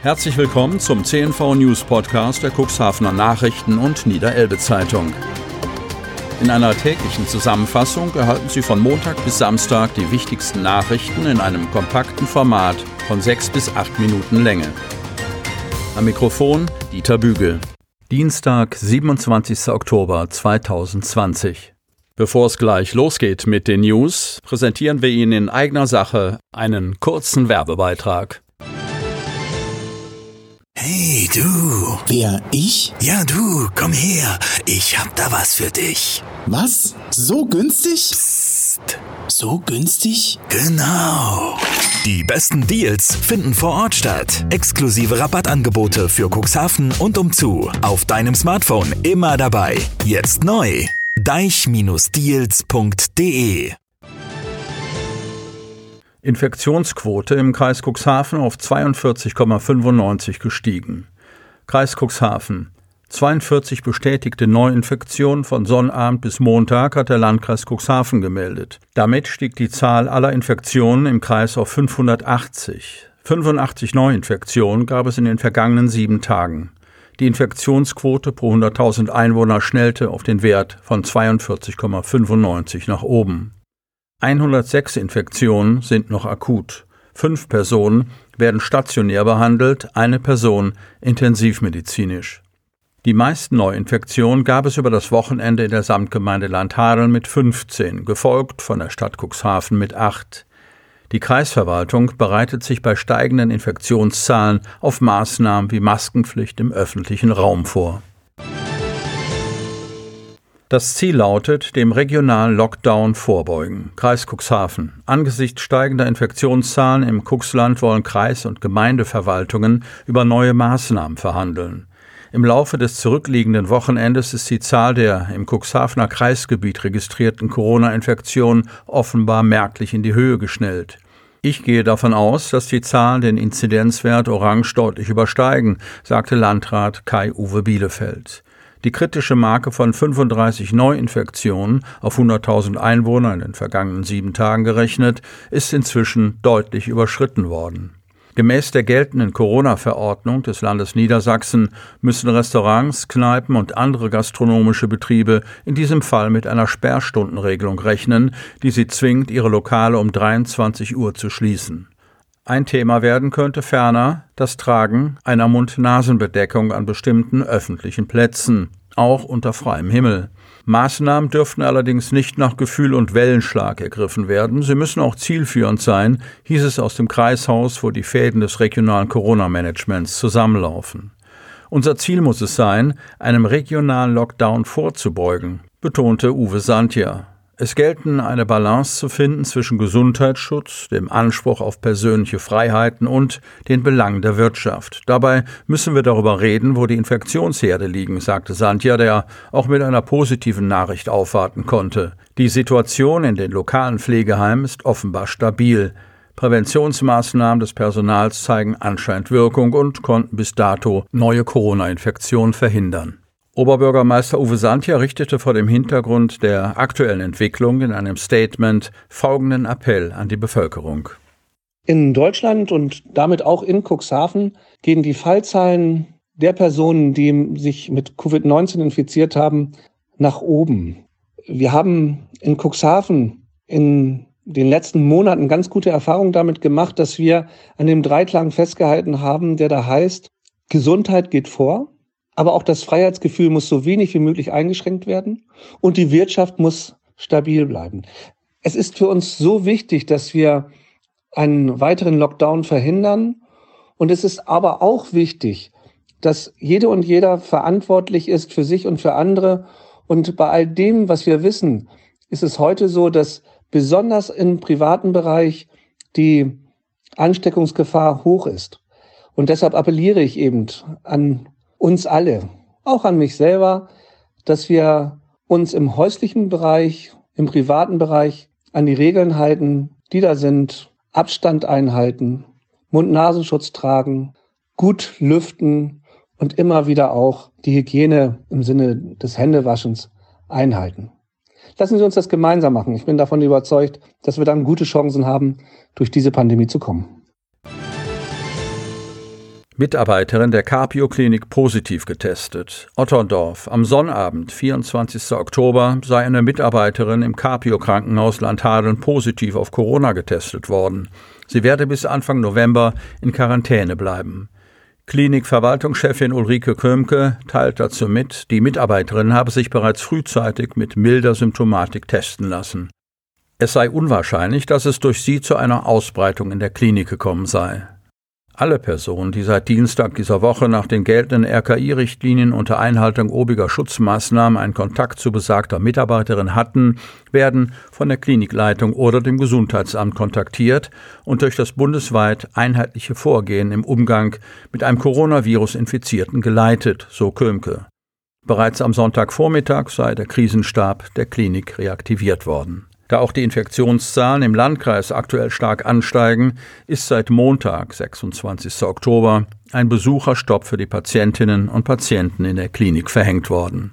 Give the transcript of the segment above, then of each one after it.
Herzlich willkommen zum CNV News Podcast der Cuxhavener Nachrichten und Niederelbe Zeitung. In einer täglichen Zusammenfassung erhalten Sie von Montag bis Samstag die wichtigsten Nachrichten in einem kompakten Format von sechs bis acht Minuten Länge. Am Mikrofon Dieter Bügel. Dienstag, 27. Oktober 2020. Bevor es gleich losgeht mit den News, präsentieren wir Ihnen in eigener Sache einen kurzen Werbebeitrag. Hey du. Wer, ich? Ja du, komm her. Ich hab da was für dich. Was? So günstig? Psst. So günstig? Genau. Die besten Deals finden vor Ort statt. Exklusive Rabattangebote für Cuxhaven und umzu. Auf deinem Smartphone immer dabei. Jetzt neu. deich-deals.de Infektionsquote im Kreis Cuxhaven auf 42,95 gestiegen. Kreis Cuxhaven. 42 bestätigte Neuinfektionen von Sonnabend bis Montag hat der Landkreis Cuxhaven gemeldet. Damit stieg die Zahl aller Infektionen im Kreis auf 580. 85 Neuinfektionen gab es in den vergangenen sieben Tagen. Die Infektionsquote pro 100.000 Einwohner schnellte auf den Wert von 42,95 nach oben. 106 Infektionen sind noch akut. Fünf Personen werden stationär behandelt, eine Person intensivmedizinisch. Die meisten Neuinfektionen gab es über das Wochenende in der Samtgemeinde Landhadeln mit 15, gefolgt von der Stadt Cuxhaven mit 8. Die Kreisverwaltung bereitet sich bei steigenden Infektionszahlen auf Maßnahmen wie Maskenpflicht im öffentlichen Raum vor. Das Ziel lautet, dem regionalen Lockdown vorbeugen. Kreis Cuxhaven. Angesichts steigender Infektionszahlen im Cuxland wollen Kreis- und Gemeindeverwaltungen über neue Maßnahmen verhandeln. Im Laufe des zurückliegenden Wochenendes ist die Zahl der im Cuxhavener Kreisgebiet registrierten Corona-Infektionen offenbar merklich in die Höhe geschnellt. Ich gehe davon aus, dass die Zahlen den Inzidenzwert Orange deutlich übersteigen, sagte Landrat Kai-Uwe Bielefeld. Die kritische Marke von 35 Neuinfektionen auf 100.000 Einwohner in den vergangenen sieben Tagen gerechnet, ist inzwischen deutlich überschritten worden. Gemäß der geltenden Corona-Verordnung des Landes Niedersachsen müssen Restaurants, Kneipen und andere gastronomische Betriebe in diesem Fall mit einer Sperrstundenregelung rechnen, die sie zwingt, ihre Lokale um 23 Uhr zu schließen. Ein Thema werden könnte ferner das Tragen einer Mund-Nasen-Bedeckung an bestimmten öffentlichen Plätzen, auch unter freiem Himmel. Maßnahmen dürften allerdings nicht nach Gefühl und Wellenschlag ergriffen werden. Sie müssen auch zielführend sein, hieß es aus dem Kreishaus, wo die Fäden des regionalen Corona-Managements zusammenlaufen. Unser Ziel muss es sein, einem regionalen Lockdown vorzubeugen, betonte Uwe Santja. Es gelten eine Balance zu finden zwischen Gesundheitsschutz, dem Anspruch auf persönliche Freiheiten und den Belangen der Wirtschaft. Dabei müssen wir darüber reden, wo die Infektionsherde liegen, sagte Santja, der auch mit einer positiven Nachricht aufwarten konnte. Die Situation in den lokalen Pflegeheimen ist offenbar stabil. Präventionsmaßnahmen des Personals zeigen anscheinend Wirkung und konnten bis dato neue Corona-Infektionen verhindern. Oberbürgermeister Uwe Santja richtete vor dem Hintergrund der aktuellen Entwicklung in einem Statement folgenden Appell an die Bevölkerung. In Deutschland und damit auch in Cuxhaven gehen die Fallzahlen der Personen, die sich mit Covid-19 infiziert haben, nach oben. Wir haben in Cuxhaven in den letzten Monaten ganz gute Erfahrungen damit gemacht, dass wir an dem Dreiklang festgehalten haben, der da heißt, Gesundheit geht vor, aber auch das Freiheitsgefühl muss so wenig wie möglich eingeschränkt werden und die Wirtschaft muss stabil bleiben. Es ist für uns so wichtig, dass wir einen weiteren Lockdown verhindern. Und es ist aber auch wichtig, dass jede und jeder verantwortlich ist für sich und für andere. Und bei all dem, was wir wissen, ist es heute so, dass besonders im privaten Bereich die Ansteckungsgefahr hoch ist. Und deshalb appelliere ich eben an uns alle, auch an mich selber, dass wir uns im häuslichen Bereich, im privaten Bereich an die Regeln halten, die da sind, Abstand einhalten, Mund-Nasenschutz tragen, gut lüften und immer wieder auch die Hygiene im Sinne des Händewaschens einhalten. Lassen Sie uns das gemeinsam machen. Ich bin davon überzeugt, dass wir dann gute Chancen haben, durch diese Pandemie zu kommen. Mitarbeiterin der Carpio-Klinik positiv getestet. Otterndorf. Am Sonnabend, 24. Oktober, sei eine Mitarbeiterin im Carpio-Krankenhaus Landhadeln positiv auf Corona getestet worden. Sie werde bis Anfang November in Quarantäne bleiben. Klinikverwaltungschefin Ulrike Kömke teilt dazu mit, die Mitarbeiterin habe sich bereits frühzeitig mit milder Symptomatik testen lassen. Es sei unwahrscheinlich, dass es durch sie zu einer Ausbreitung in der Klinik gekommen sei. Alle Personen, die seit Dienstag dieser Woche nach den geltenden RKI-Richtlinien unter Einhaltung obiger Schutzmaßnahmen einen Kontakt zu besagter Mitarbeiterin hatten, werden von der Klinikleitung oder dem Gesundheitsamt kontaktiert und durch das bundesweit einheitliche Vorgehen im Umgang mit einem Coronavirus-Infizierten geleitet, so Kömke. Bereits am Sonntagvormittag sei der Krisenstab der Klinik reaktiviert worden. Da auch die Infektionszahlen im Landkreis aktuell stark ansteigen, ist seit Montag, 26. Oktober, ein Besucherstopp für die Patientinnen und Patienten in der Klinik verhängt worden.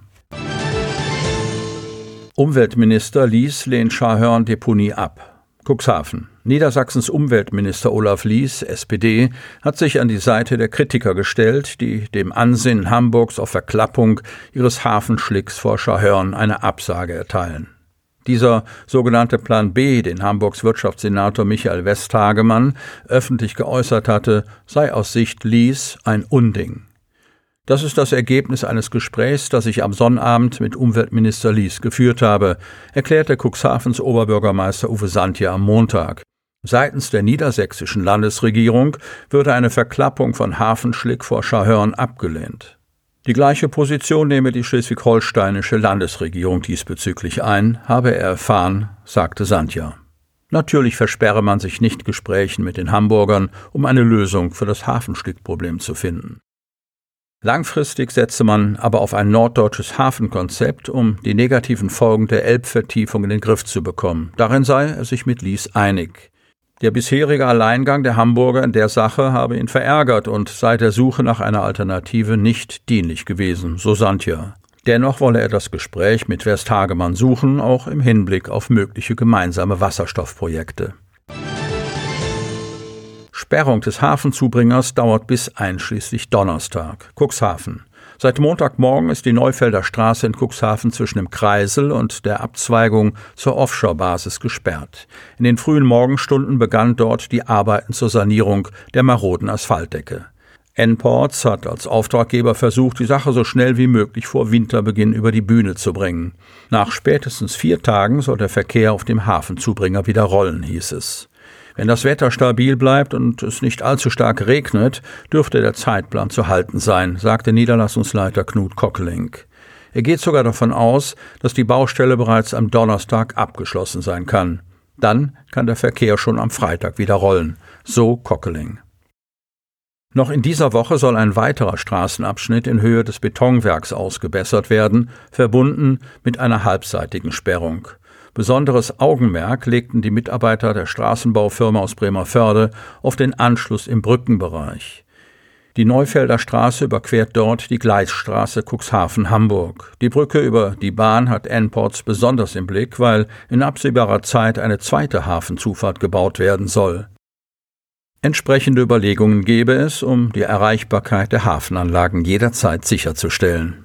Umweltminister Lies lehnt Scharhörn-Deponie ab. Cuxhaven. Niedersachsens Umweltminister Olaf Lies, SPD, hat sich an die Seite der Kritiker gestellt, die dem Ansinnen Hamburgs auf Verklappung ihres Hafenschlicks vor Scharhörn eine Absage erteilen. Dieser sogenannte Plan B, den Hamburgs Wirtschaftssenator Michael Westhagemann öffentlich geäußert hatte, sei aus Sicht Lies ein Unding. Das ist das Ergebnis eines Gesprächs, das ich am Sonnabend mit Umweltminister Lies geführt habe, erklärte Cuxhavens Oberbürgermeister Uwe Santja am Montag. Seitens der niedersächsischen Landesregierung würde eine Verklappung von Hafenschlick vor Schahörn abgelehnt. Die gleiche Position nehme die schleswig-holsteinische Landesregierung diesbezüglich ein, habe er erfahren, sagte Sandja. Natürlich versperre man sich nicht Gesprächen mit den Hamburgern, um eine Lösung für das Hafenstückproblem zu finden. Langfristig setze man aber auf ein norddeutsches Hafenkonzept, um die negativen Folgen der Elbvertiefung in den Griff zu bekommen. Darin sei er sich mit Lies einig. Der bisherige Alleingang der Hamburger in der Sache habe ihn verärgert und sei der Suche nach einer Alternative nicht dienlich gewesen, so Santja. Dennoch wolle er das Gespräch mit Westhagemann suchen, auch im Hinblick auf mögliche gemeinsame Wasserstoffprojekte. Sperrung des Hafenzubringers dauert bis einschließlich Donnerstag. Cuxhaven. Seit Montagmorgen ist die Neufelder Straße in Cuxhaven zwischen dem Kreisel und der Abzweigung zur Offshore-Basis gesperrt. In den frühen Morgenstunden begann dort die Arbeiten zur Sanierung der maroden Asphaltdecke. N-Ports hat als Auftraggeber versucht, die Sache so schnell wie möglich vor Winterbeginn über die Bühne zu bringen. Nach spätestens vier Tagen soll der Verkehr auf dem Hafenzubringer wieder rollen, hieß es. Wenn das Wetter stabil bleibt und es nicht allzu stark regnet, dürfte der Zeitplan zu halten sein, sagte Niederlassungsleiter Knut Kockeling. Er geht sogar davon aus, dass die Baustelle bereits am Donnerstag abgeschlossen sein kann. Dann kann der Verkehr schon am Freitag wieder rollen. So Kockeling. Noch in dieser Woche soll ein weiterer Straßenabschnitt in Höhe des Betonwerks ausgebessert werden, verbunden mit einer halbseitigen Sperrung. Besonderes Augenmerk legten die Mitarbeiter der Straßenbaufirma aus Bremerförde auf den Anschluss im Brückenbereich. Die Neufelder Straße überquert dort die Gleisstraße Cuxhaven-Hamburg. Die Brücke über die Bahn hat N-Ports besonders im Blick, weil in absehbarer Zeit eine zweite Hafenzufahrt gebaut werden soll. Entsprechende Überlegungen gebe es, um die Erreichbarkeit der Hafenanlagen jederzeit sicherzustellen.